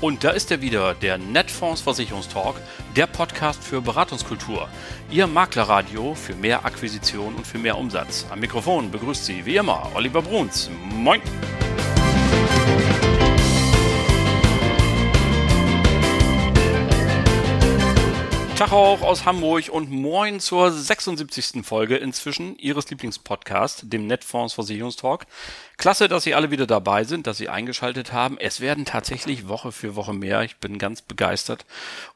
Und da ist er wieder, der Netfonds Versicherungstalk, der Podcast für Beratungskultur. Ihr Maklerradio für mehr Akquisition und für mehr Umsatz. Am Mikrofon begrüßt Sie wie immer Oliver Bruns. Moin! Tag auch aus Hamburg und moin zur 76. Folge inzwischen Ihres Lieblingspodcasts, dem Netfonds Versicherungstalk. Klasse, dass Sie alle wieder dabei sind, dass Sie eingeschaltet haben. Es werden tatsächlich Woche für Woche mehr. Ich bin ganz begeistert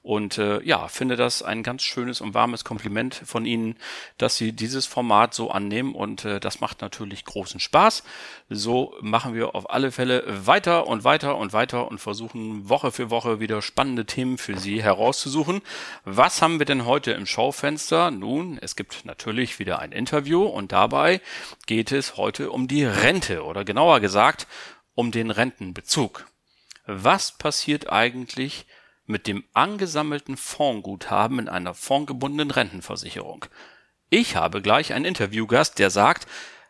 und äh, ja, finde das ein ganz schönes und warmes Kompliment von Ihnen, dass Sie dieses Format so annehmen und äh, das macht natürlich großen Spaß. So machen wir auf alle Fälle weiter und weiter und weiter und versuchen Woche für Woche wieder spannende Themen für Sie herauszusuchen. Was haben wir denn heute im Schaufenster? Nun, es gibt natürlich wieder ein Interview und dabei geht es heute um die Rente oder genauer gesagt um den Rentenbezug. Was passiert eigentlich mit dem angesammelten Fondsguthaben in einer fondgebundenen Rentenversicherung? Ich habe gleich einen Interviewgast, der sagt,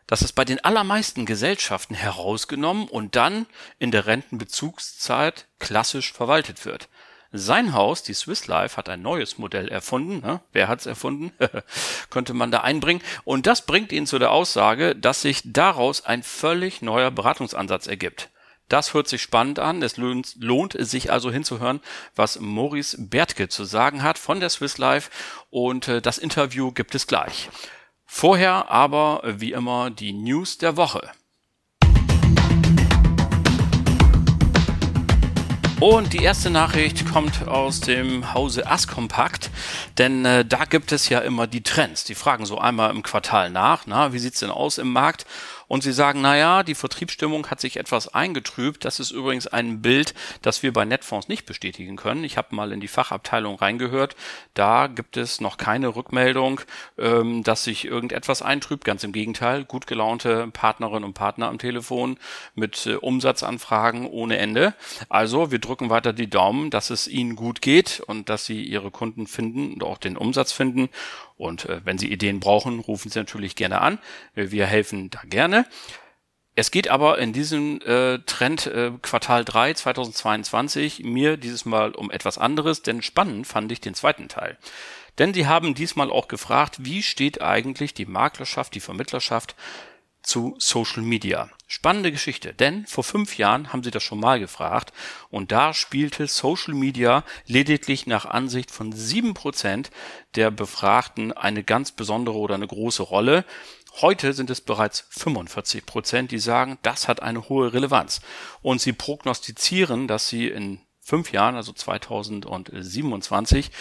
dass es bei den allermeisten Gesellschaften herausgenommen und dann in der Rentenbezugszeit klassisch verwaltet wird. Sein Haus, die Swiss Life, hat ein neues Modell erfunden. Ne? Wer hat's erfunden? Könnte man da einbringen. Und das bringt ihn zu der Aussage, dass sich daraus ein völlig neuer Beratungsansatz ergibt. Das hört sich spannend an. Es lohnt, lohnt sich also hinzuhören, was Maurice Bertke zu sagen hat von der Swiss Life. Und äh, das Interview gibt es gleich. Vorher aber, wie immer, die News der Woche. Und die erste Nachricht kommt aus dem Hause Askompakt, denn äh, da gibt es ja immer die Trends. Die fragen so einmal im Quartal nach, na, wie sieht's denn aus im Markt? Und sie sagen, naja, die Vertriebsstimmung hat sich etwas eingetrübt. Das ist übrigens ein Bild, das wir bei Netfonds nicht bestätigen können. Ich habe mal in die Fachabteilung reingehört. Da gibt es noch keine Rückmeldung, ähm, dass sich irgendetwas eintrübt. Ganz im Gegenteil, gut gelaunte Partnerinnen und Partner am Telefon mit äh, Umsatzanfragen ohne Ende. Also wir drücken weiter die Daumen, dass es ihnen gut geht und dass sie ihre Kunden finden und auch den Umsatz finden. Und äh, wenn Sie Ideen brauchen, rufen Sie natürlich gerne an. Wir helfen da gerne. Es geht aber in diesem äh, Trend äh, Quartal 3 2022 mir dieses Mal um etwas anderes, denn spannend fand ich den zweiten Teil. Denn sie haben diesmal auch gefragt, wie steht eigentlich die Maklerschaft, die Vermittlerschaft zu Social Media. Spannende Geschichte, denn vor fünf Jahren haben sie das schon mal gefragt und da spielte Social Media lediglich nach Ansicht von sieben Prozent der Befragten eine ganz besondere oder eine große Rolle. Heute sind es bereits 45 Prozent, die sagen, das hat eine hohe Relevanz. Und sie prognostizieren, dass sie in fünf Jahren, also 2027,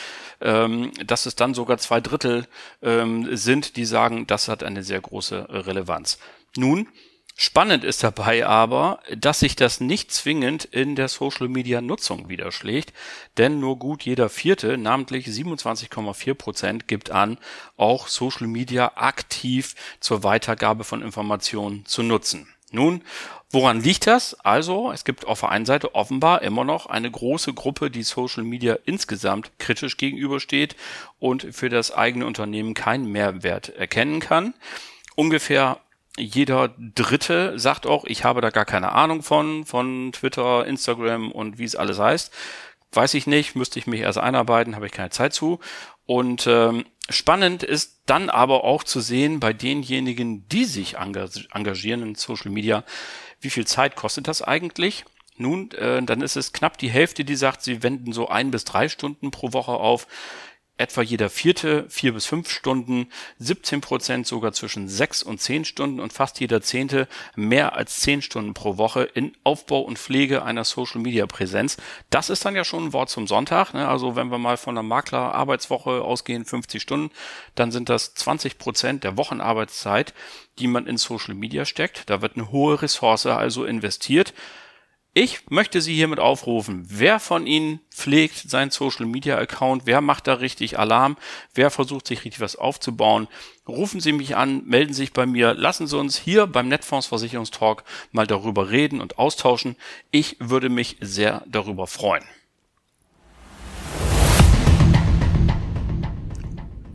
ähm, dass es dann sogar zwei Drittel ähm, sind, die sagen, das hat eine sehr große Relevanz. Nun, Spannend ist dabei aber, dass sich das nicht zwingend in der Social Media Nutzung widerschlägt, denn nur gut jeder vierte, namentlich 27,4 Prozent, gibt an, auch Social Media aktiv zur Weitergabe von Informationen zu nutzen. Nun, woran liegt das? Also, es gibt auf der einen Seite offenbar immer noch eine große Gruppe, die Social Media insgesamt kritisch gegenübersteht und für das eigene Unternehmen keinen Mehrwert erkennen kann. Ungefähr jeder Dritte sagt auch, ich habe da gar keine Ahnung von, von Twitter, Instagram und wie es alles heißt. Weiß ich nicht, müsste ich mich erst einarbeiten, habe ich keine Zeit zu. Und ähm, spannend ist dann aber auch zu sehen bei denjenigen, die sich engagieren in Social Media, wie viel Zeit kostet das eigentlich? Nun, äh, dann ist es knapp die Hälfte, die sagt, sie wenden so ein bis drei Stunden pro Woche auf etwa jeder vierte vier bis fünf Stunden, 17 Prozent sogar zwischen sechs und zehn Stunden und fast jeder zehnte mehr als zehn Stunden pro Woche in Aufbau und Pflege einer Social Media Präsenz. Das ist dann ja schon ein Wort zum Sonntag. Ne? Also wenn wir mal von einer Makler-Arbeitswoche ausgehen, 50 Stunden, dann sind das 20 Prozent der Wochenarbeitszeit, die man in Social Media steckt. Da wird eine hohe Ressource also investiert. Ich möchte Sie hiermit aufrufen, wer von Ihnen pflegt seinen Social Media Account, wer macht da richtig Alarm, wer versucht sich richtig was aufzubauen, rufen Sie mich an, melden Sie sich bei mir, lassen Sie uns hier beim Netfonds Versicherungstalk mal darüber reden und austauschen. Ich würde mich sehr darüber freuen.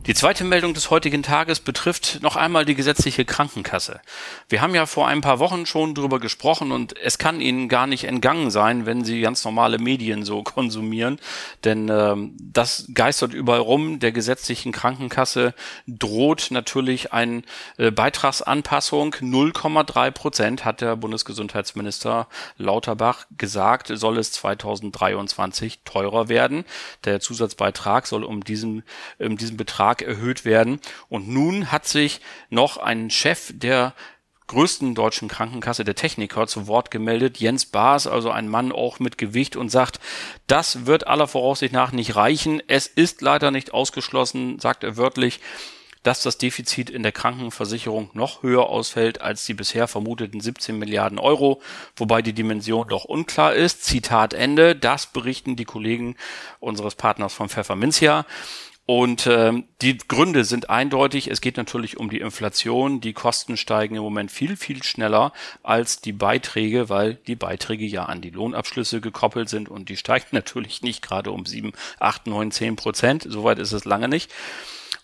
Die zweite Meldung des heutigen Tages betrifft noch einmal die gesetzliche Krankenkasse. Wir haben ja vor ein paar Wochen schon drüber gesprochen und es kann Ihnen gar nicht entgangen sein, wenn Sie ganz normale Medien so konsumieren, denn ähm, das geistert überall rum. Der gesetzlichen Krankenkasse droht natürlich eine äh, Beitragsanpassung. 0,3 Prozent hat der Bundesgesundheitsminister Lauterbach gesagt, soll es 2023 teurer werden. Der Zusatzbeitrag soll um diesen, um diesen Betrag stark erhöht werden. Und nun hat sich noch ein Chef der größten deutschen Krankenkasse, der Techniker, zu Wort gemeldet, Jens Baas, also ein Mann auch mit Gewicht und sagt, das wird aller Voraussicht nach nicht reichen. Es ist leider nicht ausgeschlossen, sagt er wörtlich, dass das Defizit in der Krankenversicherung noch höher ausfällt als die bisher vermuteten 17 Milliarden Euro, wobei die Dimension doch unklar ist. Zitat Ende. Das berichten die Kollegen unseres Partners von Pfefferminzia. Und ähm, die Gründe sind eindeutig. Es geht natürlich um die Inflation. Die Kosten steigen im Moment viel, viel schneller als die Beiträge, weil die Beiträge ja an die Lohnabschlüsse gekoppelt sind und die steigen natürlich nicht gerade um sieben, acht, neun, zehn Prozent. Soweit ist es lange nicht.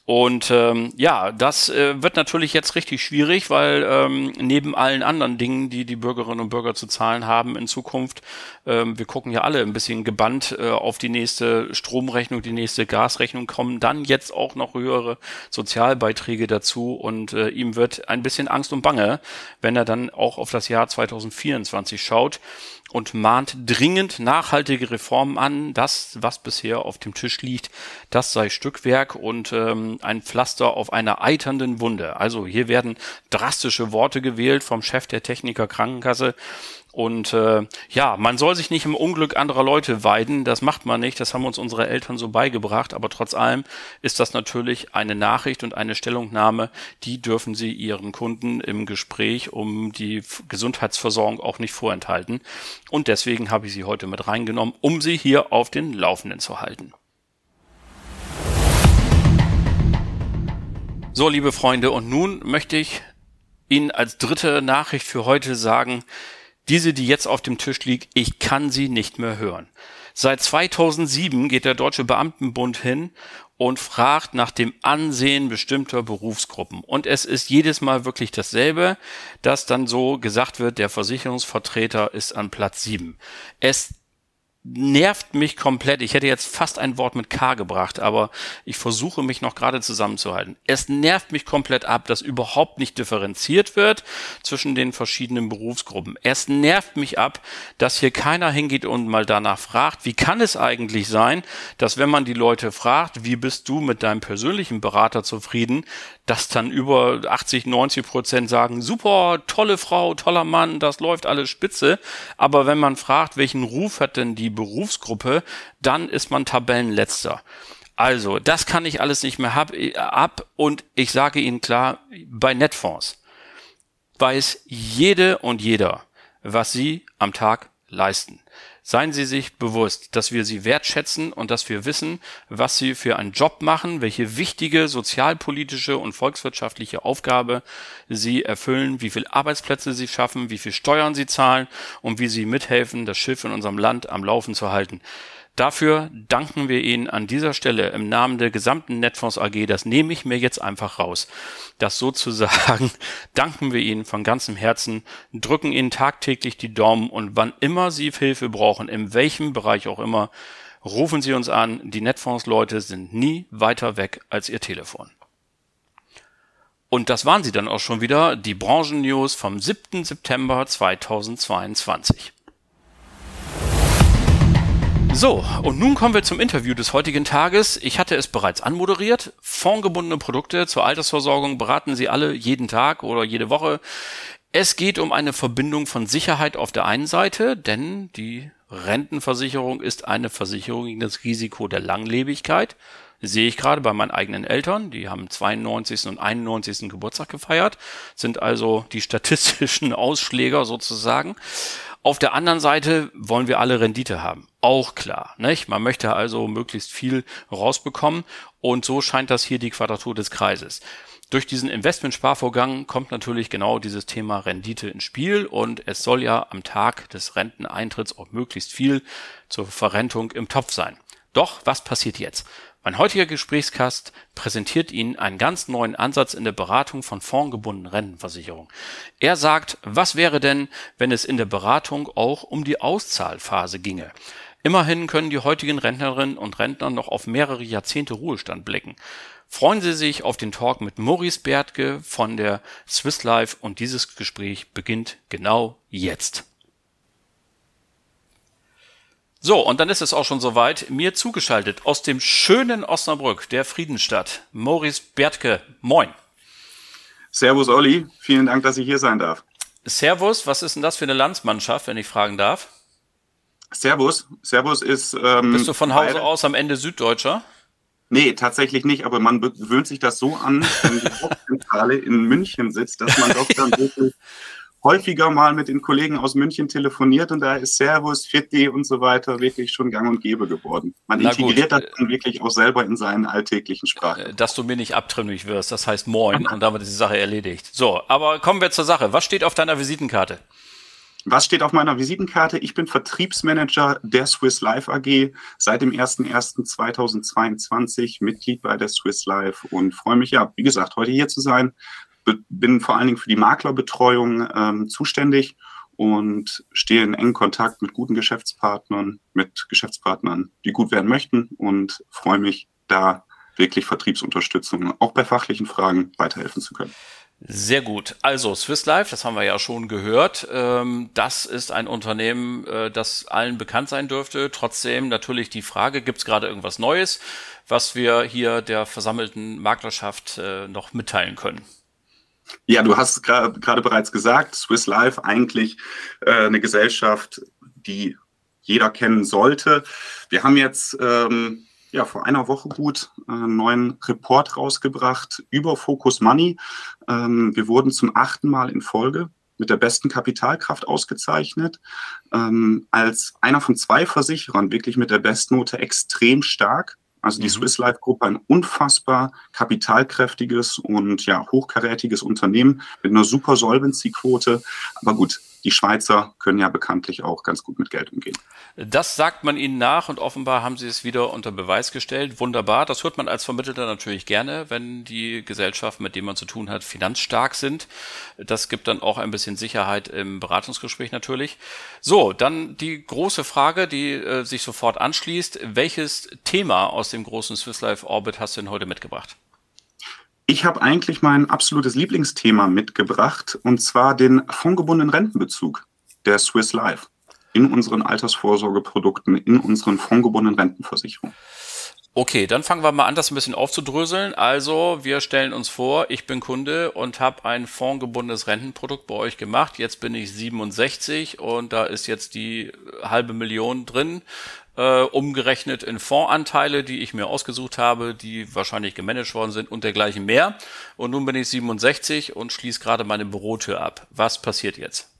Und ähm, ja, das äh, wird natürlich jetzt richtig schwierig, weil ähm, neben allen anderen Dingen, die die Bürgerinnen und Bürger zu zahlen haben in Zukunft, ähm, wir gucken ja alle ein bisschen gebannt äh, auf die nächste Stromrechnung, die nächste Gasrechnung, kommen dann jetzt auch noch höhere Sozialbeiträge dazu. Und äh, ihm wird ein bisschen Angst und Bange, wenn er dann auch auf das Jahr 2024 schaut und mahnt dringend nachhaltige Reformen an. Das, was bisher auf dem Tisch liegt, das sei Stückwerk und ähm, ein Pflaster auf einer eiternden Wunde. Also hier werden drastische Worte gewählt vom Chef der Techniker Krankenkasse. Und äh, ja, man soll sich nicht im Unglück anderer Leute weiden, das macht man nicht, das haben uns unsere Eltern so beigebracht, aber trotz allem ist das natürlich eine Nachricht und eine Stellungnahme, die dürfen Sie Ihren Kunden im Gespräch um die Gesundheitsversorgung auch nicht vorenthalten. Und deswegen habe ich sie heute mit reingenommen, um Sie hier auf den Laufenden zu halten. So, liebe Freunde, und nun möchte ich Ihnen als dritte Nachricht für heute sagen, diese, die jetzt auf dem Tisch liegt, ich kann sie nicht mehr hören. Seit 2007 geht der Deutsche Beamtenbund hin und fragt nach dem Ansehen bestimmter Berufsgruppen. Und es ist jedes Mal wirklich dasselbe, dass dann so gesagt wird, der Versicherungsvertreter ist an Platz 7. Es nervt mich komplett. Ich hätte jetzt fast ein Wort mit K gebracht, aber ich versuche mich noch gerade zusammenzuhalten. Es nervt mich komplett ab, dass überhaupt nicht differenziert wird zwischen den verschiedenen Berufsgruppen. Es nervt mich ab, dass hier keiner hingeht und mal danach fragt, wie kann es eigentlich sein, dass wenn man die Leute fragt, wie bist du mit deinem persönlichen Berater zufrieden, dass dann über 80, 90 Prozent sagen, super, tolle Frau, toller Mann, das läuft alles spitze. Aber wenn man fragt, welchen Ruf hat denn die Berufsgruppe, dann ist man Tabellenletzter. Also, das kann ich alles nicht mehr hab, ab und ich sage Ihnen klar, bei Netfonds weiß jede und jeder, was Sie am Tag leisten. Seien Sie sich bewusst, dass wir Sie wertschätzen und dass wir wissen, was Sie für einen Job machen, welche wichtige sozialpolitische und volkswirtschaftliche Aufgabe Sie erfüllen, wie viele Arbeitsplätze Sie schaffen, wie viel Steuern Sie zahlen und wie Sie mithelfen, das Schiff in unserem Land am Laufen zu halten. Dafür danken wir Ihnen an dieser Stelle im Namen der gesamten Netfonds AG, das nehme ich mir jetzt einfach raus, das sozusagen danken wir Ihnen von ganzem Herzen, drücken Ihnen tagtäglich die Daumen und wann immer Sie Hilfe brauchen, in welchem Bereich auch immer, rufen Sie uns an. Die Netfonds-Leute sind nie weiter weg als Ihr Telefon. Und das waren sie dann auch schon wieder, die Branchen-News vom 7. September 2022. So, und nun kommen wir zum Interview des heutigen Tages. Ich hatte es bereits anmoderiert. Fondgebundene Produkte zur Altersversorgung beraten Sie alle jeden Tag oder jede Woche. Es geht um eine Verbindung von Sicherheit auf der einen Seite, denn die Rentenversicherung ist eine Versicherung gegen das Risiko der Langlebigkeit. sehe ich gerade bei meinen eigenen Eltern, die haben 92. und 91. Geburtstag gefeiert, sind also die statistischen Ausschläger sozusagen. Auf der anderen Seite wollen wir alle Rendite haben. Auch klar. Nicht? Man möchte also möglichst viel rausbekommen und so scheint das hier die Quadratur des Kreises. Durch diesen Investmentsparvorgang kommt natürlich genau dieses Thema Rendite ins Spiel und es soll ja am Tag des Renteneintritts auch möglichst viel zur Verrentung im Topf sein. Doch, was passiert jetzt? Mein heutiger Gesprächskast präsentiert Ihnen einen ganz neuen Ansatz in der Beratung von fondgebundenen Rentenversicherungen. Er sagt, was wäre denn, wenn es in der Beratung auch um die Auszahlphase ginge? Immerhin können die heutigen Rentnerinnen und Rentner noch auf mehrere Jahrzehnte Ruhestand blicken. Freuen Sie sich auf den Talk mit Maurice Bertke von der Swiss Life und dieses Gespräch beginnt genau jetzt. So, und dann ist es auch schon soweit. Mir zugeschaltet aus dem schönen Osnabrück, der Friedenstadt, Maurice Bertke. Moin. Servus, Olli. Vielen Dank, dass ich hier sein darf. Servus, was ist denn das für eine Landsmannschaft, wenn ich fragen darf? Servus. Servus ist. Ähm, Bist du von Hause aus am Ende Süddeutscher? Nee, tatsächlich nicht, aber man gewöhnt sich das so an, wenn die Hauptzentrale in München sitzt, dass man doch dann wirklich häufiger mal mit den Kollegen aus München telefoniert und da ist Servus, Fitti und so weiter wirklich schon gang und gäbe geworden. Man Na integriert gut. das dann wirklich auch selber in seinen alltäglichen Sprachen. Äh, dass du mir nicht abtrünnig wirst, das heißt Moin und damit ist die Sache erledigt. So, aber kommen wir zur Sache. Was steht auf deiner Visitenkarte? Was steht auf meiner Visitenkarte? Ich bin Vertriebsmanager der Swiss Life AG seit dem 01.01.2022, Mitglied bei der Swiss Life und freue mich ja, wie gesagt, heute hier zu sein, bin vor allen Dingen für die Maklerbetreuung ähm, zuständig und stehe in engen Kontakt mit guten Geschäftspartnern, mit Geschäftspartnern, die gut werden möchten und freue mich, da wirklich Vertriebsunterstützung auch bei fachlichen Fragen weiterhelfen zu können. Sehr gut. Also Swiss Life, das haben wir ja schon gehört. Ähm, das ist ein Unternehmen, äh, das allen bekannt sein dürfte. Trotzdem natürlich die Frage, gibt es gerade irgendwas Neues, was wir hier der versammelten Maklerschaft äh, noch mitteilen können? Ja, du hast gerade bereits gesagt, Swiss Life eigentlich äh, eine Gesellschaft, die jeder kennen sollte. Wir haben jetzt ähm, ja vor einer Woche gut äh, einen neuen Report rausgebracht über Focus Money. Ähm, wir wurden zum achten Mal in Folge mit der besten Kapitalkraft ausgezeichnet, ähm, als einer von zwei Versicherern wirklich mit der Bestnote extrem stark. Also die mhm. Swiss Life Gruppe, ein unfassbar kapitalkräftiges und ja hochkarätiges Unternehmen mit einer super Solvency-Quote. Aber gut, die Schweizer können ja bekanntlich auch ganz gut mit Geld umgehen. Das sagt man ihnen nach und offenbar haben sie es wieder unter Beweis gestellt. Wunderbar. Das hört man als Vermittler natürlich gerne, wenn die Gesellschaften, mit denen man zu tun hat, finanzstark sind. Das gibt dann auch ein bisschen Sicherheit im Beratungsgespräch natürlich. So, dann die große Frage, die äh, sich sofort anschließt. Welches Thema aus dem großen Swiss Life Orbit hast du denn heute mitgebracht? Ich habe eigentlich mein absolutes Lieblingsthema mitgebracht, und zwar den fondgebundenen Rentenbezug der Swiss Life in unseren Altersvorsorgeprodukten, in unseren fondgebundenen Rentenversicherungen. Okay, dann fangen wir mal an, das ein bisschen aufzudröseln. Also, wir stellen uns vor, ich bin Kunde und habe ein fondgebundenes Rentenprodukt bei euch gemacht. Jetzt bin ich 67 und da ist jetzt die halbe Million drin äh, umgerechnet in Fondsanteile, die ich mir ausgesucht habe, die wahrscheinlich gemanagt worden sind und dergleichen mehr. Und nun bin ich 67 und schließe gerade meine Bürotür ab. Was passiert jetzt?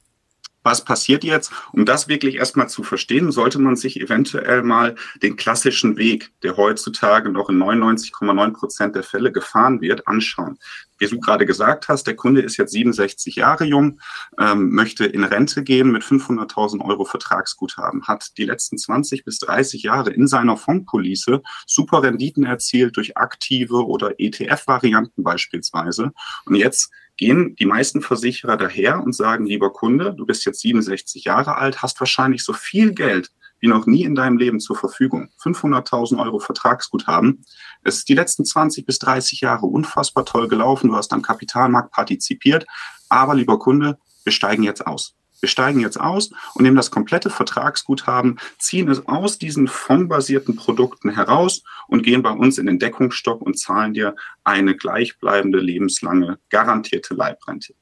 Was passiert jetzt? Um das wirklich erstmal zu verstehen, sollte man sich eventuell mal den klassischen Weg, der heutzutage noch in 99,9 Prozent der Fälle gefahren wird, anschauen. Wie du gerade gesagt hast, der Kunde ist jetzt 67 Jahre jung, ähm, möchte in Rente gehen mit 500.000 Euro Vertragsguthaben, hat die letzten 20 bis 30 Jahre in seiner Fondpolice super Renditen erzielt durch aktive oder ETF-Varianten beispielsweise. Und jetzt gehen die meisten Versicherer daher und sagen, lieber Kunde, du bist jetzt 67 Jahre alt, hast wahrscheinlich so viel Geld wie noch nie in deinem Leben zur Verfügung. 500.000 Euro Vertragsguthaben. Es ist die letzten 20 bis 30 Jahre unfassbar toll gelaufen. Du hast am Kapitalmarkt partizipiert. Aber, lieber Kunde, wir steigen jetzt aus. Wir steigen jetzt aus und nehmen das komplette Vertragsguthaben, ziehen es aus diesen fondbasierten Produkten heraus und gehen bei uns in den Deckungsstock und zahlen dir eine gleichbleibende, lebenslange, garantierte Leibrente.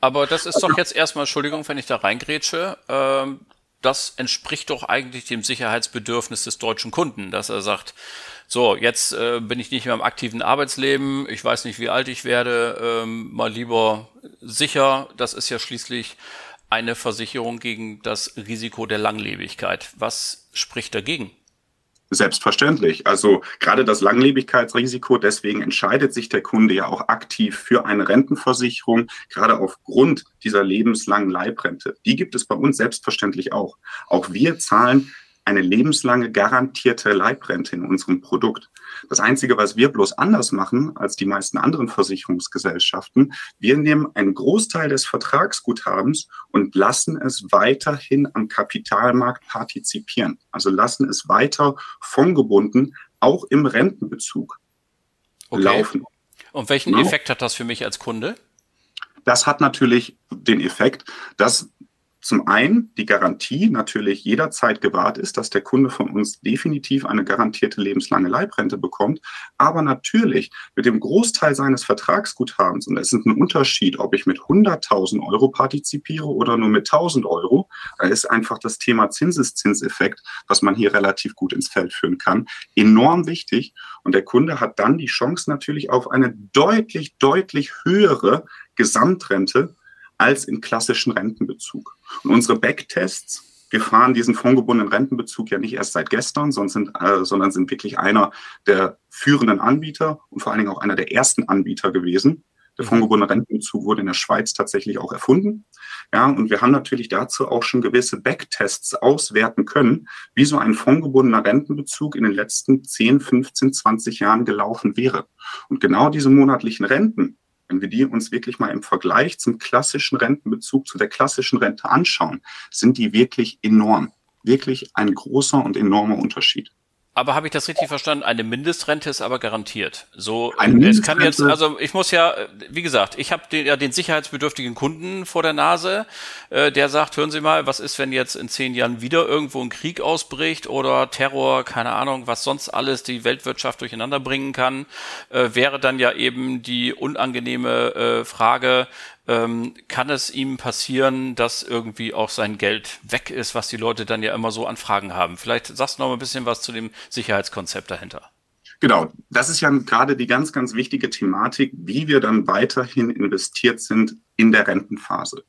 Aber das ist doch jetzt erstmal, Entschuldigung, wenn ich da reingrätsche, ähm, das entspricht doch eigentlich dem Sicherheitsbedürfnis des deutschen Kunden, dass er sagt, so, jetzt äh, bin ich nicht mehr im aktiven Arbeitsleben, ich weiß nicht, wie alt ich werde, ähm, mal lieber sicher, das ist ja schließlich eine Versicherung gegen das Risiko der Langlebigkeit. Was spricht dagegen? Selbstverständlich. Also gerade das Langlebigkeitsrisiko, deswegen entscheidet sich der Kunde ja auch aktiv für eine Rentenversicherung, gerade aufgrund dieser lebenslangen Leibrente. Die gibt es bei uns selbstverständlich auch. Auch wir zahlen eine lebenslange garantierte Leibrente in unserem Produkt. Das Einzige, was wir bloß anders machen als die meisten anderen Versicherungsgesellschaften, wir nehmen einen Großteil des Vertragsguthabens und lassen es weiterhin am Kapitalmarkt partizipieren. Also lassen es weiter fondgebunden auch im Rentenbezug okay. laufen. Und welchen ja. Effekt hat das für mich als Kunde? Das hat natürlich den Effekt, dass zum einen die Garantie natürlich jederzeit gewahrt ist, dass der Kunde von uns definitiv eine garantierte lebenslange Leibrente bekommt, aber natürlich mit dem Großteil seines Vertragsguthabens, und es ist ein Unterschied, ob ich mit 100.000 Euro partizipiere oder nur mit 1.000 Euro, da ist einfach das Thema Zinseszinseffekt, was man hier relativ gut ins Feld führen kann, enorm wichtig. Und der Kunde hat dann die Chance natürlich auf eine deutlich, deutlich höhere Gesamtrente als im klassischen Rentenbezug. Und unsere Backtests, wir fahren diesen fondgebundenen Rentenbezug ja nicht erst seit gestern, sondern sind, äh, sondern sind wirklich einer der führenden Anbieter und vor allen Dingen auch einer der ersten Anbieter gewesen. Der mhm. fondgebundene Rentenbezug wurde in der Schweiz tatsächlich auch erfunden. Ja, und wir haben natürlich dazu auch schon gewisse Backtests auswerten können, wie so ein fondgebundener Rentenbezug in den letzten 10, 15, 20 Jahren gelaufen wäre. Und genau diese monatlichen Renten, wenn wir die uns wirklich mal im Vergleich zum klassischen Rentenbezug, zu der klassischen Rente anschauen, sind die wirklich enorm. Wirklich ein großer und enormer Unterschied. Aber habe ich das richtig verstanden? Eine Mindestrente ist aber garantiert. So, es kann jetzt, also ich muss ja, wie gesagt, ich habe den, ja den sicherheitsbedürftigen Kunden vor der Nase, äh, der sagt, hören Sie mal, was ist, wenn jetzt in zehn Jahren wieder irgendwo ein Krieg ausbricht oder Terror, keine Ahnung, was sonst alles die Weltwirtschaft durcheinander bringen kann, äh, wäre dann ja eben die unangenehme äh, Frage, ähm, kann es ihm passieren, dass irgendwie auch sein Geld weg ist, was die Leute dann ja immer so an Fragen haben. Vielleicht sagst du noch mal ein bisschen was zu dem Sicherheitskonzept dahinter. Genau, das ist ja gerade die ganz, ganz wichtige Thematik, wie wir dann weiterhin investiert sind in der Rentenphase.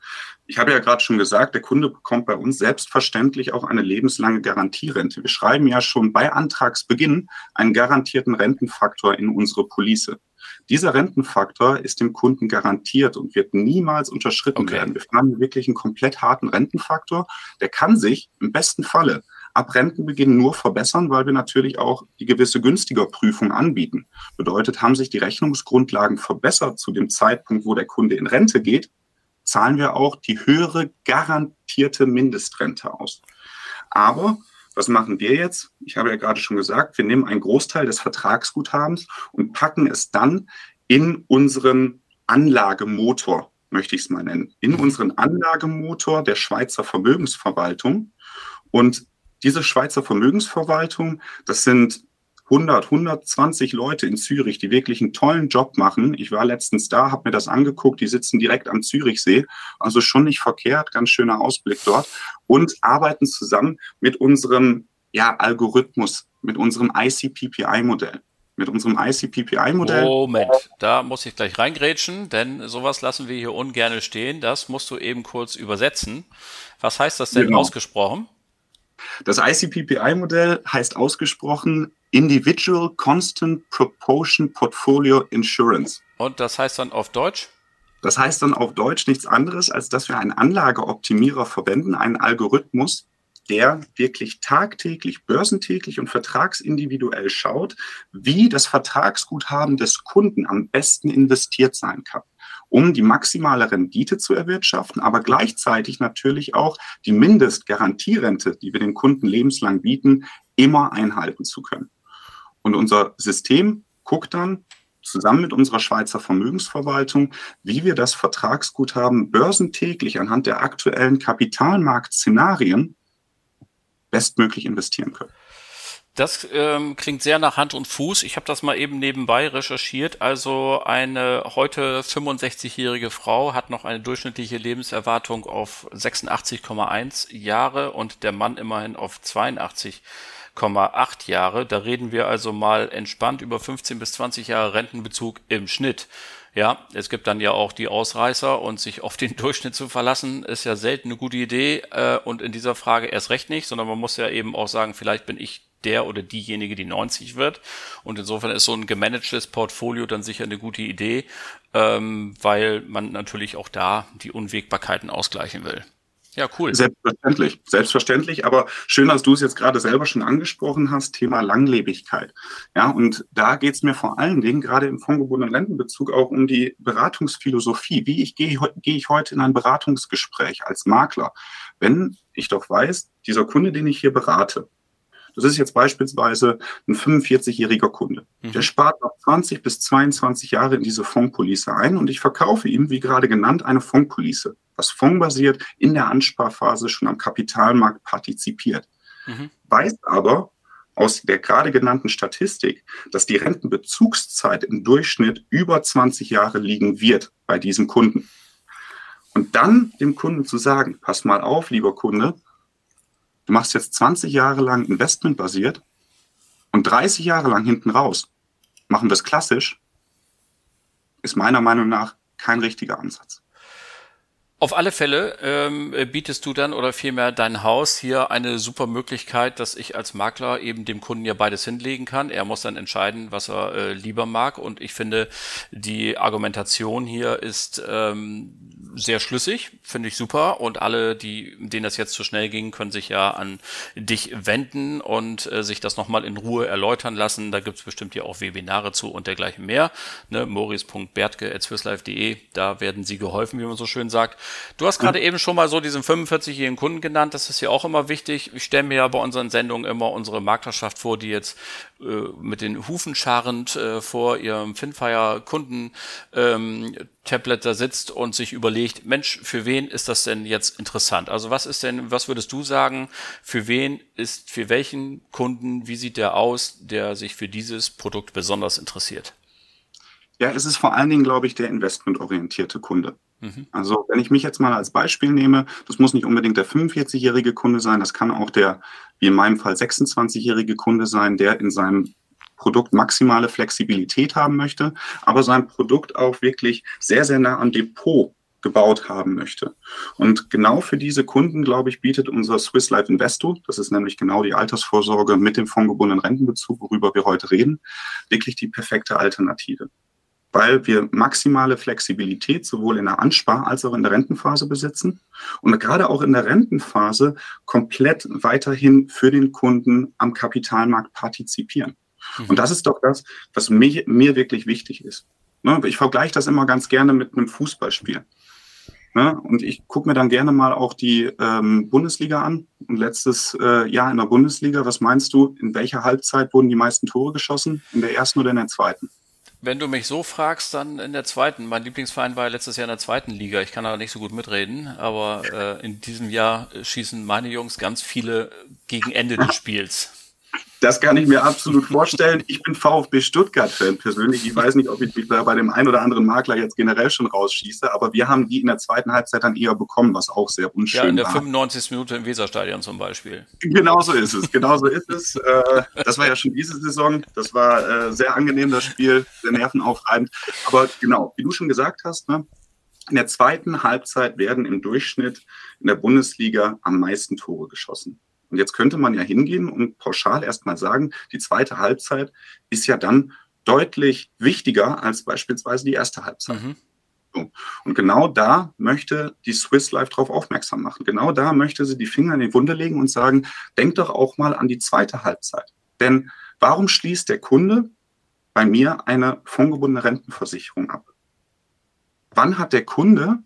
Ich habe ja gerade schon gesagt, der Kunde bekommt bei uns selbstverständlich auch eine lebenslange Garantierente. Wir schreiben ja schon bei Antragsbeginn einen garantierten Rentenfaktor in unsere Police. Dieser Rentenfaktor ist dem Kunden garantiert und wird niemals unterschritten okay. werden. Wir fahren wirklich einen komplett harten Rentenfaktor. Der kann sich im besten Falle ab Rentenbeginn nur verbessern, weil wir natürlich auch die gewisse günstiger Prüfung anbieten. Bedeutet, haben sich die Rechnungsgrundlagen verbessert zu dem Zeitpunkt, wo der Kunde in Rente geht, zahlen wir auch die höhere garantierte Mindestrente aus. Aber was machen wir jetzt? Ich habe ja gerade schon gesagt, wir nehmen einen Großteil des Vertragsguthabens und packen es dann in unseren Anlagemotor, möchte ich es mal nennen, in unseren Anlagemotor der Schweizer Vermögensverwaltung. Und diese Schweizer Vermögensverwaltung, das sind 100, 120 Leute in Zürich, die wirklich einen tollen Job machen. Ich war letztens da, habe mir das angeguckt, die sitzen direkt am Zürichsee, also schon nicht verkehrt, ganz schöner Ausblick dort und arbeiten zusammen mit unserem ja, Algorithmus, mit unserem ICPPI-Modell. Mit unserem ICPPI-Modell. Moment, da muss ich gleich reingrätschen, denn sowas lassen wir hier ungern stehen. Das musst du eben kurz übersetzen. Was heißt das denn genau. ausgesprochen? Das ICPPI-Modell heißt ausgesprochen Individual Constant Proportion Portfolio Insurance. Und das heißt dann auf Deutsch? Das heißt dann auf Deutsch nichts anderes, als dass wir einen Anlageoptimierer verwenden, einen Algorithmus, der wirklich tagtäglich, börsentäglich und vertragsindividuell schaut, wie das Vertragsguthaben des Kunden am besten investiert sein kann um die maximale Rendite zu erwirtschaften, aber gleichzeitig natürlich auch die Mindestgarantierente, die wir den Kunden lebenslang bieten, immer einhalten zu können. Und unser System guckt dann zusammen mit unserer Schweizer Vermögensverwaltung, wie wir das Vertragsguthaben börsentäglich anhand der aktuellen Kapitalmarktszenarien bestmöglich investieren können. Das ähm, klingt sehr nach Hand und Fuß. Ich habe das mal eben nebenbei recherchiert. Also eine heute 65-jährige Frau hat noch eine durchschnittliche Lebenserwartung auf 86,1 Jahre und der Mann immerhin auf 82,8 Jahre. Da reden wir also mal entspannt über 15 bis 20 Jahre Rentenbezug im Schnitt. Ja, es gibt dann ja auch die Ausreißer und sich auf den Durchschnitt zu verlassen, ist ja selten eine gute Idee äh, und in dieser Frage erst recht nicht, sondern man muss ja eben auch sagen, vielleicht bin ich der oder diejenige, die 90 wird. Und insofern ist so ein gemanagtes Portfolio dann sicher eine gute Idee, ähm, weil man natürlich auch da die Unwägbarkeiten ausgleichen will. Ja, cool. Selbstverständlich, selbstverständlich. Aber schön, dass du es jetzt gerade selber schon angesprochen hast, Thema Langlebigkeit. Ja, und da geht es mir vor allen Dingen gerade im fondgebundenen Rentenbezug auch um die Beratungsphilosophie. Wie ich gehe, gehe ich heute in ein Beratungsgespräch als Makler, wenn ich doch weiß, dieser Kunde, den ich hier berate, das ist jetzt beispielsweise ein 45-jähriger Kunde. Mhm. Der spart noch 20 bis 22 Jahre in diese Fondspolice ein und ich verkaufe ihm, wie gerade genannt, eine Fondspolice, was fondbasiert in der Ansparphase schon am Kapitalmarkt partizipiert. Mhm. Weiß aber aus der gerade genannten Statistik, dass die Rentenbezugszeit im Durchschnitt über 20 Jahre liegen wird bei diesem Kunden. Und dann dem Kunden zu sagen, pass mal auf, lieber Kunde, Du machst jetzt 20 Jahre lang investmentbasiert und 30 Jahre lang hinten raus. Machen wir es klassisch, ist meiner Meinung nach kein richtiger Ansatz. Auf alle Fälle ähm, bietest du dann oder vielmehr dein Haus hier eine super Möglichkeit, dass ich als Makler eben dem Kunden ja beides hinlegen kann. Er muss dann entscheiden, was er äh, lieber mag. Und ich finde, die Argumentation hier ist ähm, sehr schlüssig, finde ich super. Und alle, die, denen das jetzt zu schnell ging, können sich ja an dich wenden und äh, sich das nochmal in Ruhe erläutern lassen. Da gibt's bestimmt ja auch Webinare zu und dergleichen mehr. Ne, moris.bertke.swisslife.de, da werden sie geholfen, wie man so schön sagt. Du hast gerade ja. eben schon mal so diesen 45-jährigen Kunden genannt. Das ist ja auch immer wichtig. Ich stelle mir ja bei unseren Sendungen immer unsere Maklerschaft vor, die jetzt mit den Hufen scharrend äh, vor ihrem Finfire Kunden ähm, da sitzt und sich überlegt, Mensch, für wen ist das denn jetzt interessant? Also was ist denn, was würdest du sagen, für wen ist, für welchen Kunden, wie sieht der aus, der sich für dieses Produkt besonders interessiert? Ja, es ist vor allen Dingen, glaube ich, der investmentorientierte Kunde. Mhm. Also wenn ich mich jetzt mal als Beispiel nehme, das muss nicht unbedingt der 45-jährige Kunde sein, das kann auch der, wie in meinem Fall, 26-jährige Kunde sein, der in seinem Produkt maximale Flexibilität haben möchte, aber sein Produkt auch wirklich sehr, sehr nah am Depot gebaut haben möchte. Und genau für diese Kunden, glaube ich, bietet unser Swiss Life Investo, das ist nämlich genau die Altersvorsorge mit dem fondgebundenen Rentenbezug, worüber wir heute reden, wirklich die perfekte Alternative. Weil wir maximale Flexibilität sowohl in der Anspar- als auch in der Rentenphase besitzen und gerade auch in der Rentenphase komplett weiterhin für den Kunden am Kapitalmarkt partizipieren. Mhm. Und das ist doch das, was mir, mir wirklich wichtig ist. Ne? Ich vergleiche das immer ganz gerne mit einem Fußballspiel. Ne? Und ich gucke mir dann gerne mal auch die ähm, Bundesliga an. Und letztes äh, Jahr in der Bundesliga, was meinst du, in welcher Halbzeit wurden die meisten Tore geschossen? In der ersten oder in der zweiten? Wenn du mich so fragst, dann in der zweiten. Mein Lieblingsverein war letztes Jahr in der zweiten Liga. Ich kann aber nicht so gut mitreden, aber äh, in diesem Jahr schießen meine Jungs ganz viele gegen Ende des Spiels. Das kann ich mir absolut vorstellen. Ich bin VfB Stuttgart-Fan persönlich. Ich weiß nicht, ob ich mich da bei dem einen oder anderen Makler jetzt generell schon rausschieße, aber wir haben die in der zweiten Halbzeit dann eher bekommen, was auch sehr unschön war. Ja, in der 95. Minute im Weserstadion zum Beispiel. Genauso ist es, genauso ist es. Äh, das war ja schon diese Saison. Das war äh, sehr angenehm, das Spiel, sehr nervenaufreibend. Aber genau, wie du schon gesagt hast, ne, in der zweiten Halbzeit werden im Durchschnitt in der Bundesliga am meisten Tore geschossen. Und jetzt könnte man ja hingehen und pauschal erstmal sagen, die zweite Halbzeit ist ja dann deutlich wichtiger als beispielsweise die erste Halbzeit. Mhm. So. Und genau da möchte die Swiss Life darauf aufmerksam machen. Genau da möchte sie die Finger in die Wunde legen und sagen, denk doch auch mal an die zweite Halbzeit. Denn warum schließt der Kunde bei mir eine fondgebundene Rentenversicherung ab? Wann hat der Kunde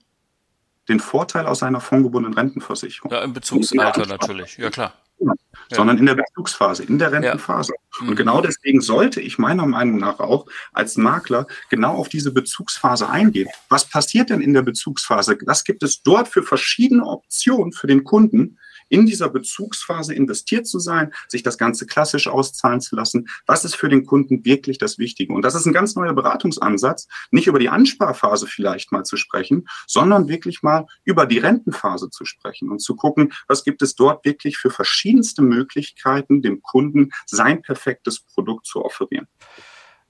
den Vorteil aus einer fondgebundenen Rentenversicherung. Ja, im Bezugsalter natürlich, ja klar. Ja. Sondern in der Bezugsphase, in der Rentenphase. Ja. Und mhm. genau deswegen sollte ich meiner Meinung nach auch als Makler genau auf diese Bezugsphase eingehen. Was passiert denn in der Bezugsphase? Was gibt es dort für verschiedene Optionen für den Kunden, in dieser Bezugsphase investiert zu sein, sich das Ganze klassisch auszahlen zu lassen. Was ist für den Kunden wirklich das Wichtige? Und das ist ein ganz neuer Beratungsansatz, nicht über die Ansparphase vielleicht mal zu sprechen, sondern wirklich mal über die Rentenphase zu sprechen und zu gucken, was gibt es dort wirklich für verschiedenste Möglichkeiten, dem Kunden sein perfektes Produkt zu offerieren.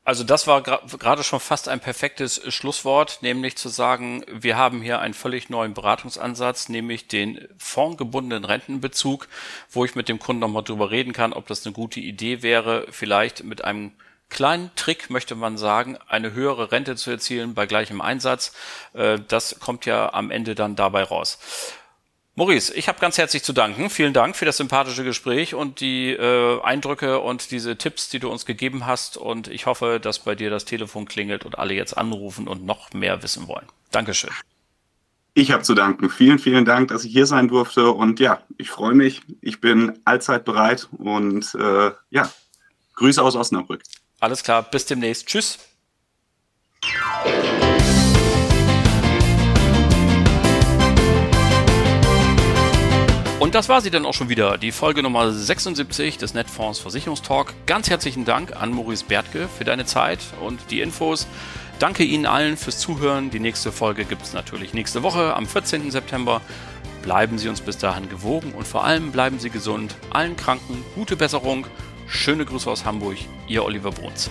Also das war gerade schon fast ein perfektes Schlusswort, nämlich zu sagen, wir haben hier einen völlig neuen Beratungsansatz, nämlich den fondgebundenen Rentenbezug, wo ich mit dem Kunden nochmal drüber reden kann, ob das eine gute Idee wäre, vielleicht mit einem kleinen Trick, möchte man sagen, eine höhere Rente zu erzielen bei gleichem Einsatz. Äh, das kommt ja am Ende dann dabei raus. Maurice, ich habe ganz herzlich zu danken. Vielen Dank für das sympathische Gespräch und die äh, Eindrücke und diese Tipps, die du uns gegeben hast. Und ich hoffe, dass bei dir das Telefon klingelt und alle jetzt anrufen und noch mehr wissen wollen. Dankeschön. Ich habe zu danken. Vielen, vielen Dank, dass ich hier sein durfte. Und ja, ich freue mich. Ich bin allzeit bereit. Und äh, ja, Grüße aus Osnabrück. Alles klar, bis demnächst. Tschüss. Und das war sie dann auch schon wieder, die Folge Nummer 76 des Netfonds Versicherungstalk. Ganz herzlichen Dank an Maurice Bertke für deine Zeit und die Infos. Danke Ihnen allen fürs Zuhören. Die nächste Folge gibt es natürlich nächste Woche am 14. September. Bleiben Sie uns bis dahin gewogen und vor allem bleiben Sie gesund. Allen Kranken gute Besserung. Schöne Grüße aus Hamburg. Ihr Oliver Bruns.